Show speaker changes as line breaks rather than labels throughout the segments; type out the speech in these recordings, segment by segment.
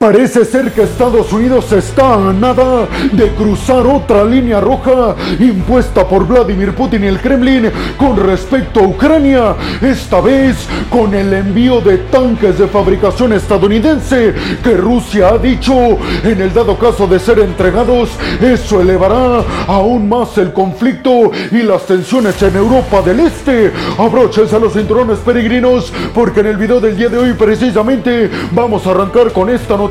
Parece ser que Estados Unidos está a nada de cruzar otra línea roja impuesta por Vladimir Putin y el Kremlin con respecto a Ucrania, esta vez con el envío de tanques de fabricación estadounidense que Rusia ha dicho en el dado caso de ser entregados, eso elevará aún más el conflicto y las tensiones en Europa del Este. Abróchense a los cinturones peregrinos porque en el video del día de hoy precisamente vamos a arrancar con esta noticia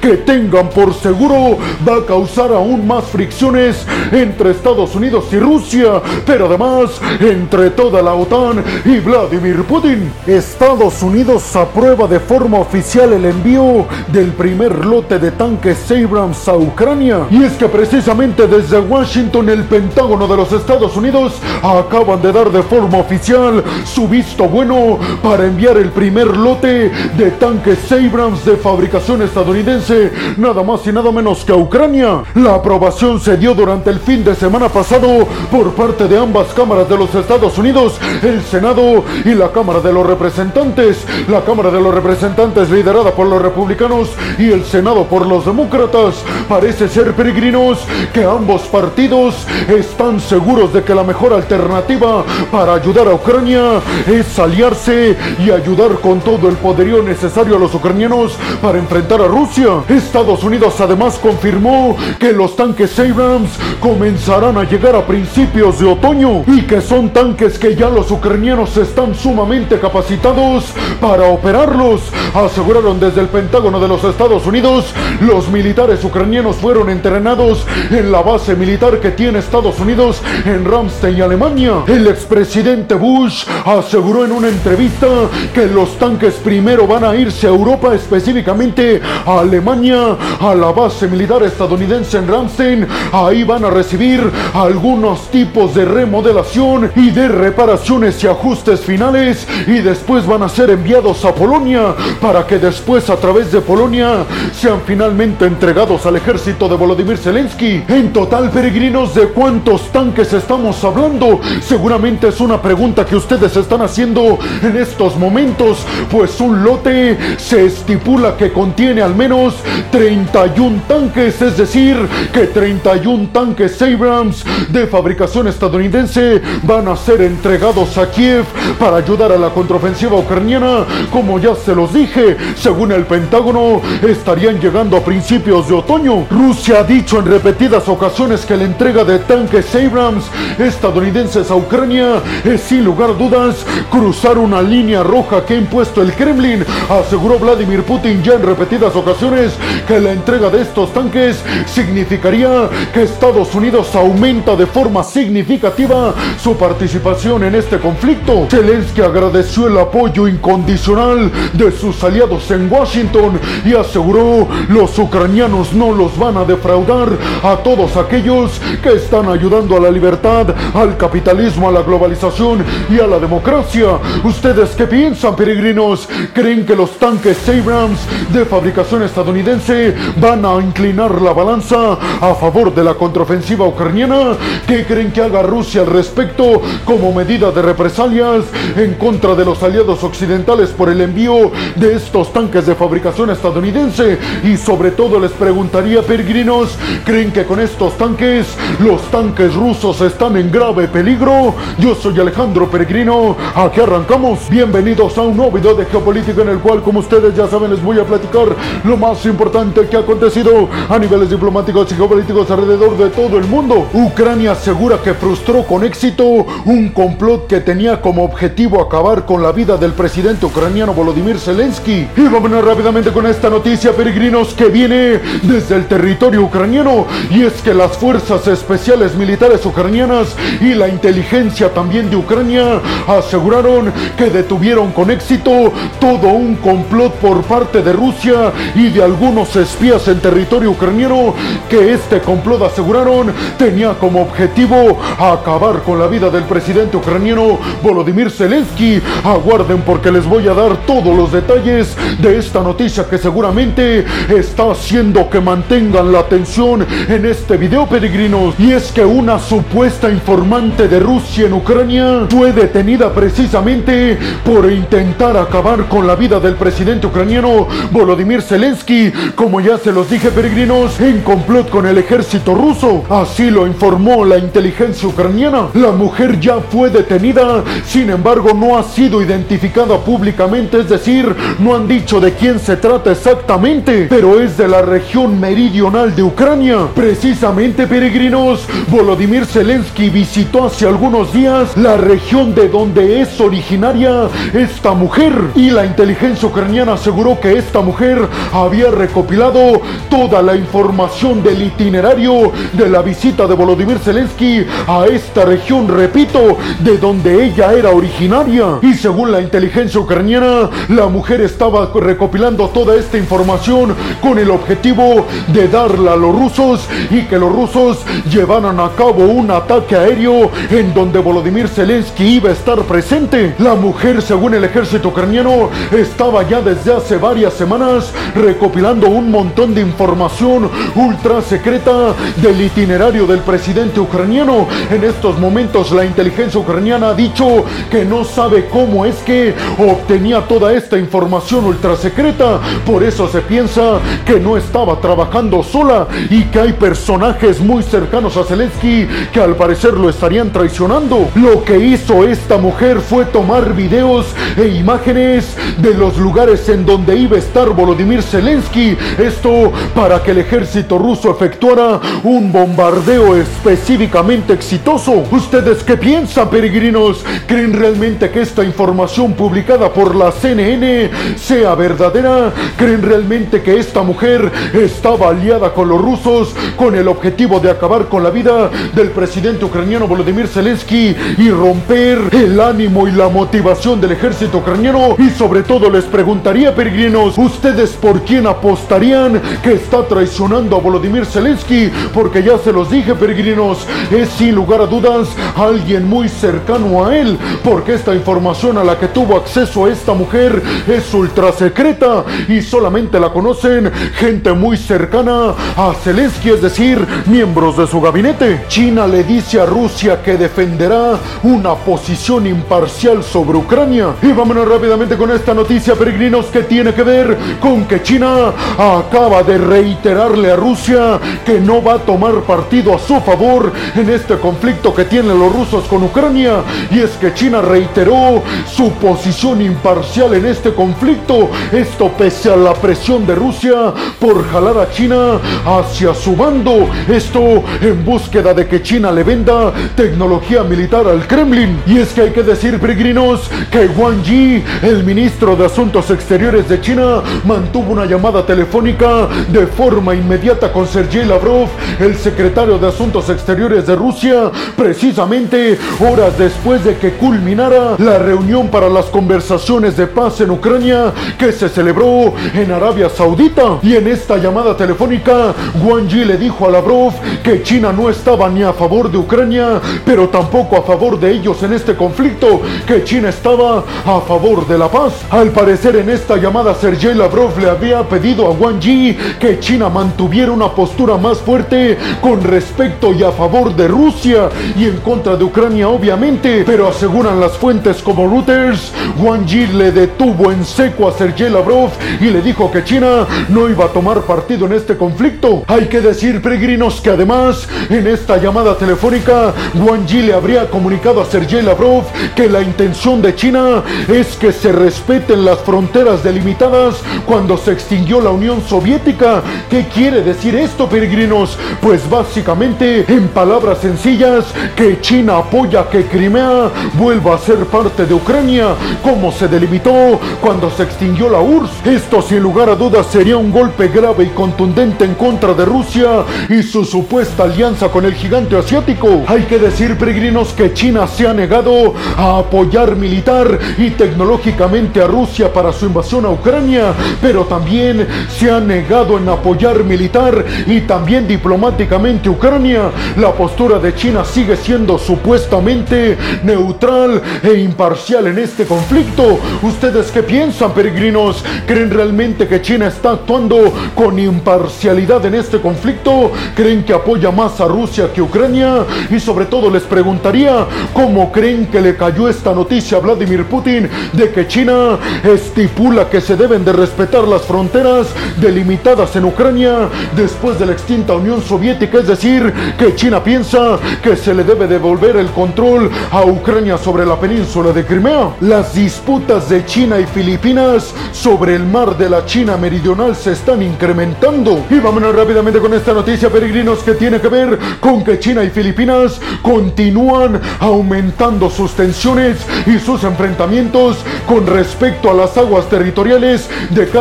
que tengan por seguro va a causar aún más fricciones entre Estados Unidos y Rusia, pero además entre toda la OTAN y Vladimir Putin. Estados Unidos aprueba de forma oficial el envío del primer lote de tanques Abrams a Ucrania. Y es que precisamente desde Washington el Pentágono de los Estados Unidos acaban de dar de forma oficial su visto bueno para enviar el primer lote de tanques Abrams de fabricación estadounidense, nada más y nada menos que a Ucrania. La aprobación se dio durante el fin de semana pasado por parte de ambas cámaras de los Estados Unidos, el Senado y la Cámara de los Representantes. La Cámara de los Representantes liderada por los republicanos y el Senado por los demócratas. Parece ser peregrinos que ambos partidos están seguros de que la mejor alternativa para ayudar a Ucrania es aliarse y ayudar con todo el poderío necesario a los ucranianos para enfrentar a Rusia. Estados Unidos además confirmó que los tanques Abrams comenzarán a llegar a principios de otoño y que son tanques que ya los ucranianos están sumamente capacitados para operarlos. Aseguraron desde el Pentágono de los Estados Unidos, los militares ucranianos fueron entrenados en la base militar que tiene Estados Unidos en Ramstein, Alemania. El expresidente Bush aseguró en una entrevista que los tanques primero van a irse a Europa específicamente a Alemania, a la base militar estadounidense en Ramstein. Ahí van a recibir algunos tipos de remodelación y de reparaciones y ajustes finales y después van a ser enviados a Polonia para que después a través de Polonia sean finalmente entregados al ejército de Volodymyr Zelensky. En total, peregrinos, ¿de cuántos tanques estamos hablando? Seguramente es una pregunta que ustedes están haciendo en estos momentos, pues un lote se estipula que contiene tiene al menos 31 tanques, es decir, que 31 tanques Abrams de fabricación estadounidense van a ser entregados a Kiev para ayudar a la contraofensiva ucraniana. Como ya se los dije, según el Pentágono, estarían llegando a principios de otoño. Rusia ha dicho en repetidas ocasiones que la entrega de tanques Abrams estadounidenses a Ucrania es sin lugar a dudas cruzar una línea roja que ha impuesto el Kremlin, aseguró Vladimir Putin ya en repetidas ocasiones que la entrega de estos tanques significaría que Estados Unidos aumenta de forma significativa su participación en este conflicto. Zelensky agradeció el apoyo incondicional de sus aliados en Washington y aseguró los ucranianos no los van a defraudar a todos aquellos que están ayudando a la libertad, al capitalismo, a la globalización y a la democracia. ¿Ustedes qué piensan, peregrinos? ¿Creen que los tanques Abrams de fabricación estadounidense van a inclinar la balanza a favor de la contraofensiva ucraniana. ¿Qué creen que haga Rusia al respecto como medida de represalias en contra de los aliados occidentales por el envío de estos tanques de fabricación estadounidense? Y sobre todo les preguntaría, peregrinos, ¿creen que con estos tanques los tanques rusos están en grave peligro? Yo soy Alejandro Peregrino, aquí arrancamos. Bienvenidos a un nuevo video de geopolítica en el cual, como ustedes ya saben, les voy a platicar lo más importante que ha acontecido a niveles diplomáticos y geopolíticos alrededor de todo el mundo. Ucrania asegura que frustró con éxito un complot que tenía como objetivo acabar con la vida del presidente ucraniano Volodymyr Zelensky. Y vámonos rápidamente con esta noticia, peregrinos, que viene desde el territorio ucraniano. Y es que las fuerzas especiales militares ucranianas y la inteligencia también de Ucrania aseguraron que detuvieron con éxito todo un complot por parte de Rusia y de algunos espías en territorio ucraniano que este complot aseguraron tenía como objetivo acabar con la vida del presidente ucraniano Volodymyr Zelensky. Aguarden porque les voy a dar todos los detalles de esta noticia que seguramente está haciendo que mantengan la atención en este video peregrinos. Y es que una supuesta informante de Rusia en Ucrania fue detenida precisamente por intentar acabar con la vida del presidente ucraniano Volodymyr Vladimir Zelensky, como ya se los dije peregrinos, en complot con el ejército ruso. Así lo informó la inteligencia ucraniana. La mujer ya fue detenida, sin embargo no ha sido identificada públicamente, es decir, no han dicho de quién se trata exactamente, pero es de la región meridional de Ucrania. Precisamente peregrinos, Volodymyr Zelensky visitó hace algunos días la región de donde es originaria esta mujer y la inteligencia ucraniana aseguró que esta mujer había recopilado toda la información del itinerario de la visita de Volodymyr Zelensky a esta región, repito, de donde ella era originaria. Y según la inteligencia ucraniana, la mujer estaba recopilando toda esta información con el objetivo de darla a los rusos y que los rusos llevaran a cabo un ataque aéreo en donde Volodymyr Zelensky iba a estar presente. La mujer, según el ejército ucraniano, estaba ya desde hace varias semanas recopilando un montón de información ultra secreta del itinerario del presidente ucraniano. En estos momentos la inteligencia ucraniana ha dicho que no sabe cómo es que obtenía toda esta información ultra secreta. Por eso se piensa que no estaba trabajando sola y que hay personajes muy cercanos a Zelensky que al parecer lo estarían traicionando. Lo que hizo esta mujer fue tomar videos e imágenes de los lugares en donde iba a estar Volodymyr Zelensky. Esto para que el ejército ruso efectuara un bombardeo específicamente exitoso. ¿Ustedes qué piensan, peregrinos? ¿Creen realmente que esta información publicada por la CNN sea verdadera? ¿Creen realmente que esta mujer estaba aliada con los rusos con el objetivo de acabar con la vida del presidente ucraniano Volodymyr Zelensky y romper el ánimo y la motivación del ejército ucraniano? Y sobre todo les preguntaría, peregrinos, ¿ustedes por quién apostarían que está traicionando a Volodymyr Zelensky? Porque ya se los dije, peregrinos, es sin lugar a dudas alguien muy cercano a él, porque esta información a la que tuvo acceso esta mujer es ultra secreta y solamente la conocen gente muy cercana a Zelensky, es decir, miembros de su gabinete. China le dice a Rusia que defenderá una posición imparcial sobre Ucrania. Y vámonos rápidamente con esta noticia, peregrinos, que tiene que ver con que China acaba de reiterarle a Rusia que no va a tomar partido a su favor en este conflicto que tienen los rusos con Ucrania. Y es que China reiteró su posición imparcial en este conflicto. Esto pese a la presión de Rusia por jalar a China hacia su bando. Esto en búsqueda de que China le venda tecnología militar al Kremlin. Y es que hay que decir, peregrinos, que Wang Yi, el ministro de Asuntos Exteriores de China, mantuvo una llamada telefónica de forma inmediata con Sergei Lavrov, el secretario de Asuntos Exteriores de Rusia, precisamente horas después de que culminara la reunión para las conversaciones de paz en Ucrania que se celebró en Arabia Saudita. Y en esta llamada telefónica, Wang Yi le dijo a Lavrov que China no estaba ni a favor de Ucrania, pero tampoco a favor de ellos en este conflicto, que China estaba a favor de la paz. Al parecer en esta llamada Sergei Le había pedido a Wang Yi que China mantuviera una postura más fuerte con respecto y a favor de Rusia y en contra de Ucrania obviamente, pero aseguran las fuentes como Reuters, Wang Yi le detuvo en seco a Sergei Lavrov y le dijo que China no iba a tomar partido en este conflicto. Hay que decir, peregrinos, que además en esta llamada telefónica Wang Yi le habría comunicado a Sergei Lavrov que la intención de China es que se respeten las fronteras delimitadas cuando se extinguió la Unión Soviética. ¿Qué quiere decir esto, peregrinos? Pues básicamente, en palabras sencillas, que China apoya que Crimea vuelva a ser parte de Ucrania, como se delimitó cuando se extinguió la URSS. Esto sin lugar a dudas sería un golpe grave y contundente en contra de Rusia y su supuesta alianza con el gigante asiático. Hay que decir, peregrinos, que China se ha negado a apoyar militar y tecnológicamente a Rusia para su invasión a Ucrania, pero también se ha negado en apoyar militar y también diplomáticamente Ucrania. La postura de China sigue siendo supuestamente neutral e imparcial en este conflicto. ¿Ustedes qué piensan, peregrinos? ¿Creen realmente que China está actuando con imparcialidad en este conflicto? ¿Creen que apoya más a Rusia que Ucrania? Y sobre todo les preguntaría, ¿cómo creen que le cayó esta noticia a Vladimir Putin de que China estipula que se deben de respetar respetar las fronteras delimitadas en Ucrania después de la extinta Unión Soviética, es decir, que China piensa que se le debe devolver el control a Ucrania sobre la península de Crimea. Las disputas de China y Filipinas sobre el mar de la China meridional se están incrementando. Y vámonos rápidamente con esta noticia, peregrinos, que tiene que ver con que China y Filipinas continúan aumentando sus tensiones y sus enfrentamientos con respecto a las aguas territoriales de cada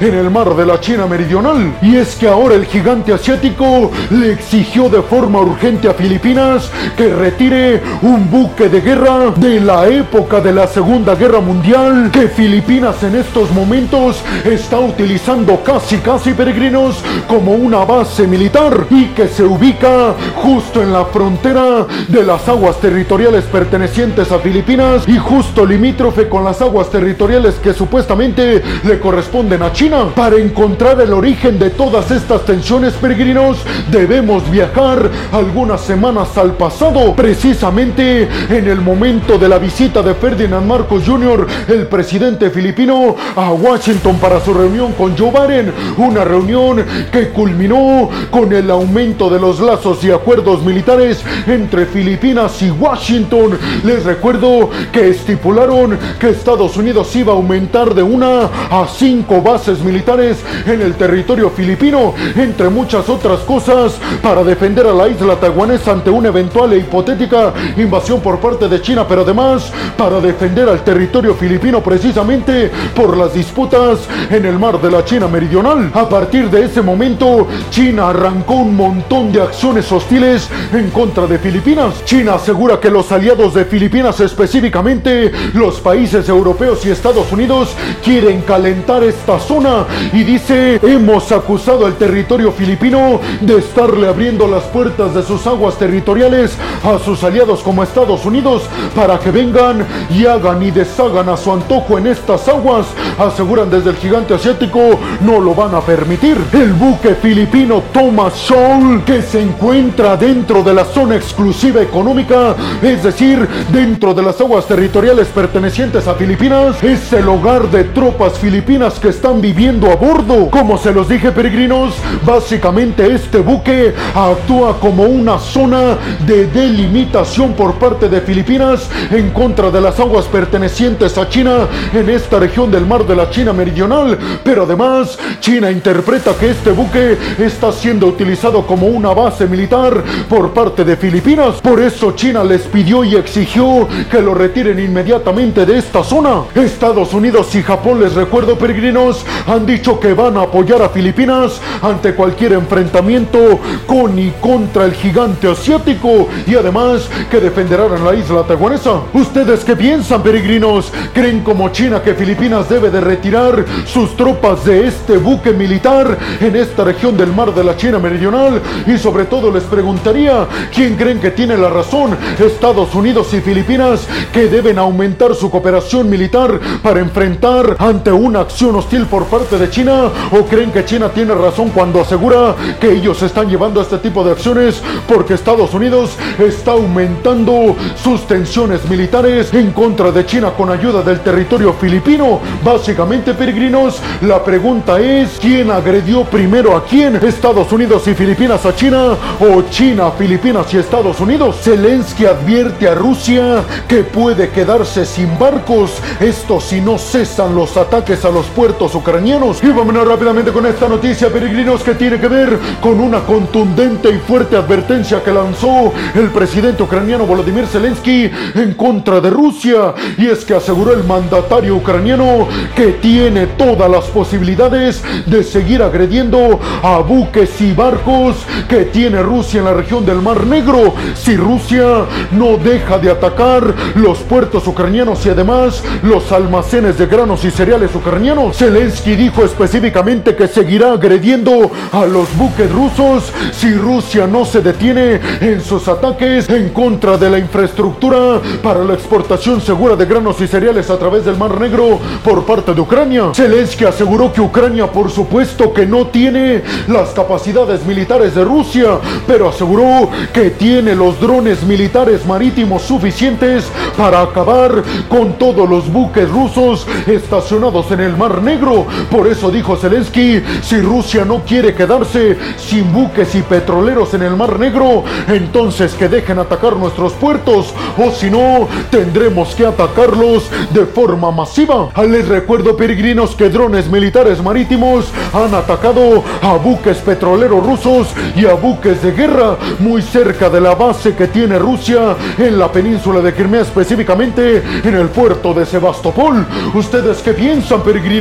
en el mar de la China meridional. Y es que ahora el gigante asiático le exigió de forma urgente a Filipinas que retire un buque de guerra de la época de la Segunda Guerra Mundial que Filipinas en estos momentos está utilizando casi casi peregrinos como una base militar y que se ubica justo en la frontera de las aguas territoriales pertenecientes a Filipinas y justo limítrofe con las aguas territoriales que supuestamente le corresponden a China. Para encontrar el origen de todas estas tensiones peregrinos debemos viajar algunas semanas al pasado, precisamente en el momento de la visita de Ferdinand Marcos Jr., el presidente filipino, a Washington para su reunión con Joe Biden, una reunión que culminó con el aumento de los lazos y acuerdos militares entre Filipinas y Washington. Les recuerdo que estipularon que Estados Unidos iba a aumentar de una a cinco bases militares en el territorio filipino, entre muchas otras cosas, para defender a la isla taiwanesa ante una eventual e hipotética invasión por parte de China, pero además para defender al territorio filipino precisamente por las disputas en el mar de la China meridional. A partir de ese momento, China arrancó un montón de acciones hostiles en contra de Filipinas. China asegura que los aliados de Filipinas, específicamente los países europeos y Estados Unidos, quieren calentar esta zona y dice, hemos acusado al territorio filipino de estarle abriendo las puertas de sus aguas territoriales a sus aliados como Estados Unidos para que vengan y hagan y deshagan a su antojo en estas aguas. Aseguran desde el gigante asiático, no lo van a permitir. El buque filipino Thomas Scholl, que se encuentra dentro de la zona exclusiva económica, es decir, dentro de las aguas territoriales pertenecientes a Filipinas, es el hogar de tropas filipinas que están viviendo a bordo. Como se los dije, peregrinos, básicamente este buque actúa como una zona de delimitación por parte de Filipinas en contra de las aguas pertenecientes a China en esta región del mar de la China meridional. Pero además, China interpreta que este buque está siendo utilizado como una base militar por parte de Filipinas. Por eso China les pidió y exigió que lo retiren inmediatamente de esta zona. Estados Unidos y Japón, les recuerdo peregrinos, han dicho que van a apoyar a Filipinas ante cualquier enfrentamiento con y contra el gigante asiático y además que defenderán la isla taiwanesa. ¿Ustedes qué piensan, peregrinos? ¿Creen como China que Filipinas debe de retirar sus tropas de este buque militar en esta región del mar de la China meridional? Y sobre todo les preguntaría, ¿quién creen que tiene la razón? ¿Estados Unidos y Filipinas que deben aumentar su cooperación militar para enfrentar ante una acción hostil por parte de China? ¿O creen que China tiene razón cuando asegura que ellos están llevando este tipo de acciones porque Estados Unidos está aumentando sus tensiones militares en contra de China con ayuda del territorio filipino? Básicamente, peregrinos, la pregunta es, ¿quién agredió primero a quién? ¿Estados Unidos y Filipinas a China o China, Filipinas y Estados Unidos? Zelensky advierte a Rusia que puede quedarse sin barcos, esto si no cesan los ataques a los puertos ucranianos. Y vámonos rápidamente con esta noticia, peregrinos, que tiene que ver con una contundente y fuerte advertencia que lanzó el presidente ucraniano Volodymyr Zelensky en contra de Rusia. Y es que aseguró el mandatario ucraniano que tiene todas las posibilidades de seguir agrediendo a buques y barcos que tiene Rusia en la región del Mar Negro si Rusia no deja de atacar los puertos ucranianos y además los almacenes de granos y cereales ucranianos. Zelensky dijo específicamente que seguirá agrediendo a los buques rusos si Rusia no se detiene en sus ataques en contra de la infraestructura para la exportación segura de granos y cereales a través del Mar Negro por parte de Ucrania. Zelensky aseguró que Ucrania por supuesto que no tiene las capacidades militares de Rusia, pero aseguró que tiene los drones militares marítimos suficientes para acabar con todos los buques rusos estacionados en el Mar Negro. Por eso dijo Zelensky, si Rusia no quiere quedarse sin buques y petroleros en el Mar Negro, entonces que dejen atacar nuestros puertos o si no, tendremos que atacarlos de forma masiva. Les recuerdo, peregrinos, que drones militares marítimos han atacado a buques petroleros rusos y a buques de guerra muy cerca de la base que tiene Rusia en la península de Crimea, específicamente en el puerto de Sebastopol. ¿Ustedes qué piensan, peregrinos?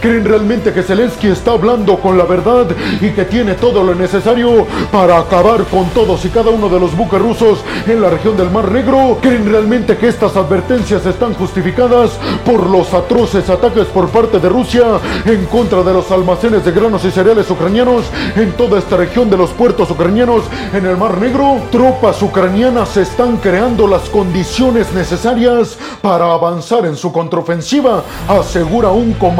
¿Creen realmente que Zelensky está hablando con la verdad y que tiene todo lo necesario para acabar con todos y cada uno de los buques rusos en la región del Mar Negro? ¿Creen realmente que estas advertencias están justificadas por los atroces ataques por parte de Rusia en contra de los almacenes de granos y cereales ucranianos en toda esta región de los puertos ucranianos en el Mar Negro? Tropas ucranianas están creando las condiciones necesarias para avanzar en su contraofensiva, asegura un comandante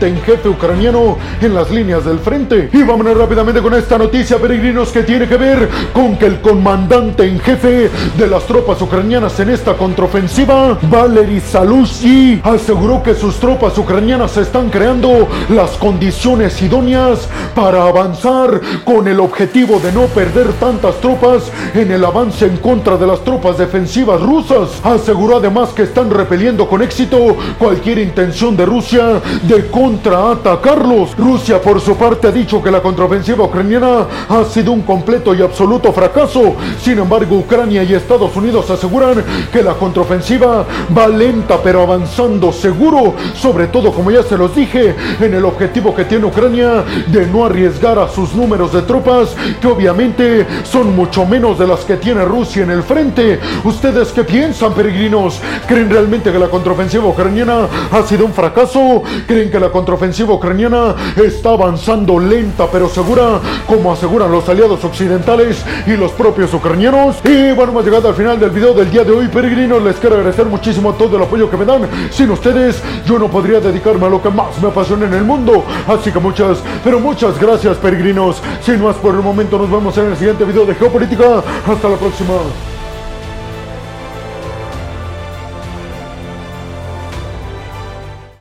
en jefe ucraniano en las líneas del frente. Y vámonos rápidamente con esta noticia, peregrinos, que tiene que ver con que el comandante en jefe de las tropas ucranianas en esta contraofensiva, Valery Salushny, aseguró que sus tropas ucranianas están creando las condiciones idóneas para avanzar con el objetivo de no perder tantas tropas en el avance en contra de las tropas defensivas rusas. Aseguró además que están repeliendo con éxito cualquier intención de Rusia de contraatacarlos. Rusia por su parte ha dicho que la contraofensiva ucraniana ha sido un completo y absoluto fracaso. Sin embargo, Ucrania y Estados Unidos aseguran que la contraofensiva va lenta pero avanzando seguro, sobre todo como ya se los dije, en el objetivo que tiene Ucrania de no arriesgar a sus números de tropas, que obviamente son mucho menos de las que tiene Rusia en el frente. ¿Ustedes qué piensan, peregrinos? ¿Creen realmente que la contraofensiva ucraniana ha sido un fracaso? ¿Creen que la contraofensiva ucraniana está avanzando lenta pero segura, como aseguran los aliados occidentales y los propios ucranianos? Y bueno, hemos llegado al final del video del día de hoy, peregrinos. Les quiero agradecer muchísimo todo el apoyo que me dan. Sin ustedes, yo no podría dedicarme a lo que más me apasiona en el mundo. Así que muchas, pero muchas gracias, peregrinos. Sin más por el momento, nos vemos en el siguiente video de Geopolítica. Hasta la próxima.